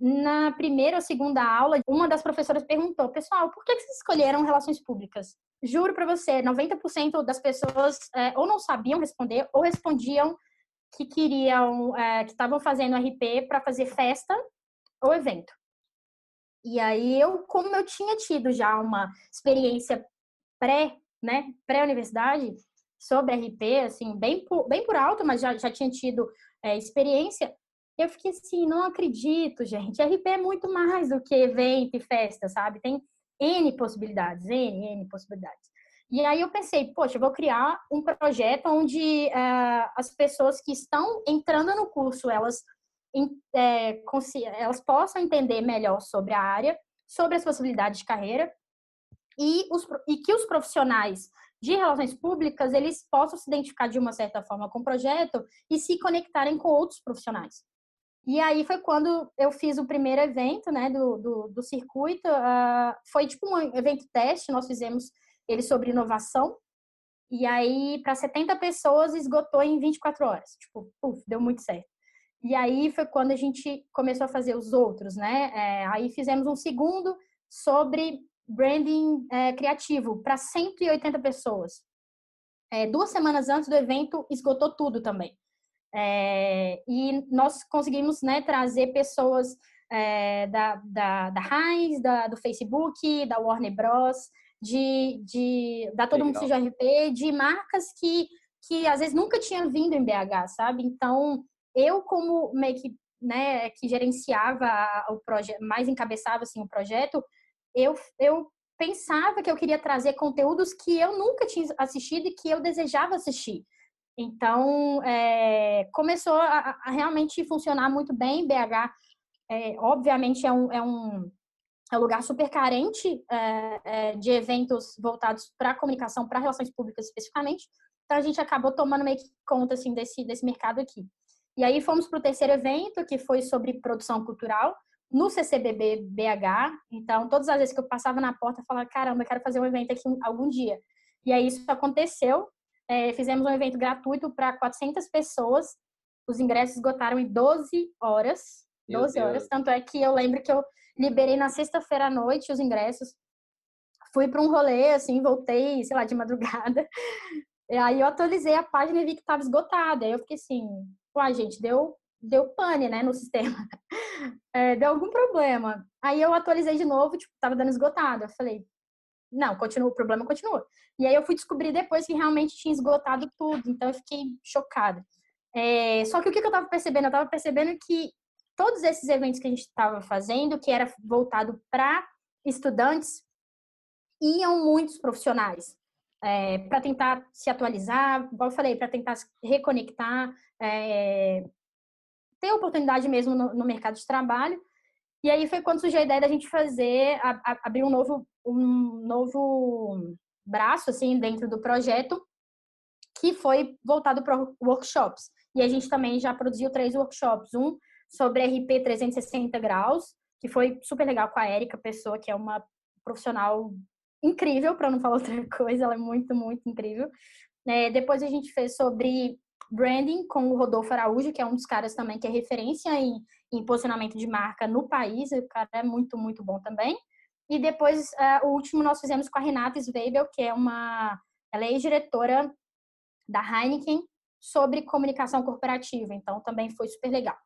na primeira ou segunda aula, uma das professoras perguntou: Pessoal, por que vocês escolheram relações públicas? Juro para você, 90% das pessoas é, ou não sabiam responder ou respondiam que queriam, é, que estavam fazendo RP para fazer festa ou evento. E aí eu, como eu tinha tido já uma experiência pré, né, pré-universidade sobre RP, assim, bem por, bem por alto, mas já, já tinha tido é, experiência, eu fiquei assim, não acredito, gente. RP é muito mais do que evento e festa, sabe? Tem N possibilidades, N, N possibilidades. E aí eu pensei, poxa, eu vou criar um projeto onde uh, as pessoas que estão entrando no curso, elas, é, elas possam entender melhor sobre a área, sobre as possibilidades de carreira e, os, e que os profissionais de relações públicas, eles possam se identificar de uma certa forma com o projeto e se conectarem com outros profissionais. E aí foi quando eu fiz o primeiro evento, né, do, do, do circuito. Uh, foi tipo um evento teste, nós fizemos ele sobre inovação. E aí, para 70 pessoas, esgotou em 24 horas. Tipo, uf, deu muito certo. E aí foi quando a gente começou a fazer os outros, né? É, aí fizemos um segundo sobre branding é, criativo para 180 pessoas. É, duas semanas antes do evento, esgotou tudo também. É, e nós conseguimos né, trazer pessoas é, da, da, da Heinz, da, do Facebook, da Warner Bros., de, de da Todo Mundo Seja RP, de marcas que, que às vezes nunca tinha vindo em BH, sabe? Então, eu como meio que, né, que gerenciava o projeto, mais encabeçava assim, o projeto, eu, eu pensava que eu queria trazer conteúdos que eu nunca tinha assistido e que eu desejava assistir. Então, é, começou a, a, realmente funcionar muito bem. BH, é, obviamente, é um, é, um, é um lugar super carente é de eventos voltados para comunicação, para relações públicas especificamente. Então, a gente acabou tomando meio que conta assim, desse, desse mercado aqui. E aí, fomos para o terceiro evento, que foi sobre produção cultural, no CCBB BH. Então, todas as vezes que eu passava na porta, eu falava: caramba, eu quero fazer um evento aqui algum dia. E aí, isso aconteceu é, fizemos um evento gratuito para 400 pessoas. Os ingressos esgotaram em 12 horas. 12 horas. Tanto é que eu lembro que eu liberei na sexta-feira à noite os ingressos. Fui para um rolê, assim, voltei, sei lá, de madrugada. E aí eu atualizei a página e vi que estava esgotada. Aí eu fiquei assim, uai, gente, deu, deu pane, né, no sistema. É, deu algum problema. Aí eu atualizei de novo, tipo, tava dando esgotado. Eu falei, não, continua, o problema continua. E aí eu fui descobrir depois que realmente tinha esgotado tudo, então eu fiquei chocada. É, só que o que eu estava percebendo? Eu estava percebendo que todos esses eventos que a gente estava fazendo, que era voltado para estudantes, iam muitos profissionais. É, para tentar se atualizar, como eu falei, para tentar se reconectar, é, ter oportunidade mesmo no, no mercado de trabalho. E aí foi quando surgiu a ideia da gente fazer, a, a, abrir um novo, um novo braço, assim, dentro do projeto, que foi voltado para workshops. E a gente também já produziu três workshops. Um sobre RP 360 graus, que foi super legal com a Érica Pessoa, que é uma profissional incrível, para não falar outra coisa, ela é muito, muito incrível. É, depois a gente fez sobre branding com o Rodolfo Araújo, que é um dos caras também que é referência em, em posicionamento de marca no país. O cara é muito, muito bom também. E depois, uh, o último nós fizemos com a Renata Sveibel, que é uma... Ela é ex-diretora da Heineken sobre comunicação corporativa. Então, também foi super legal.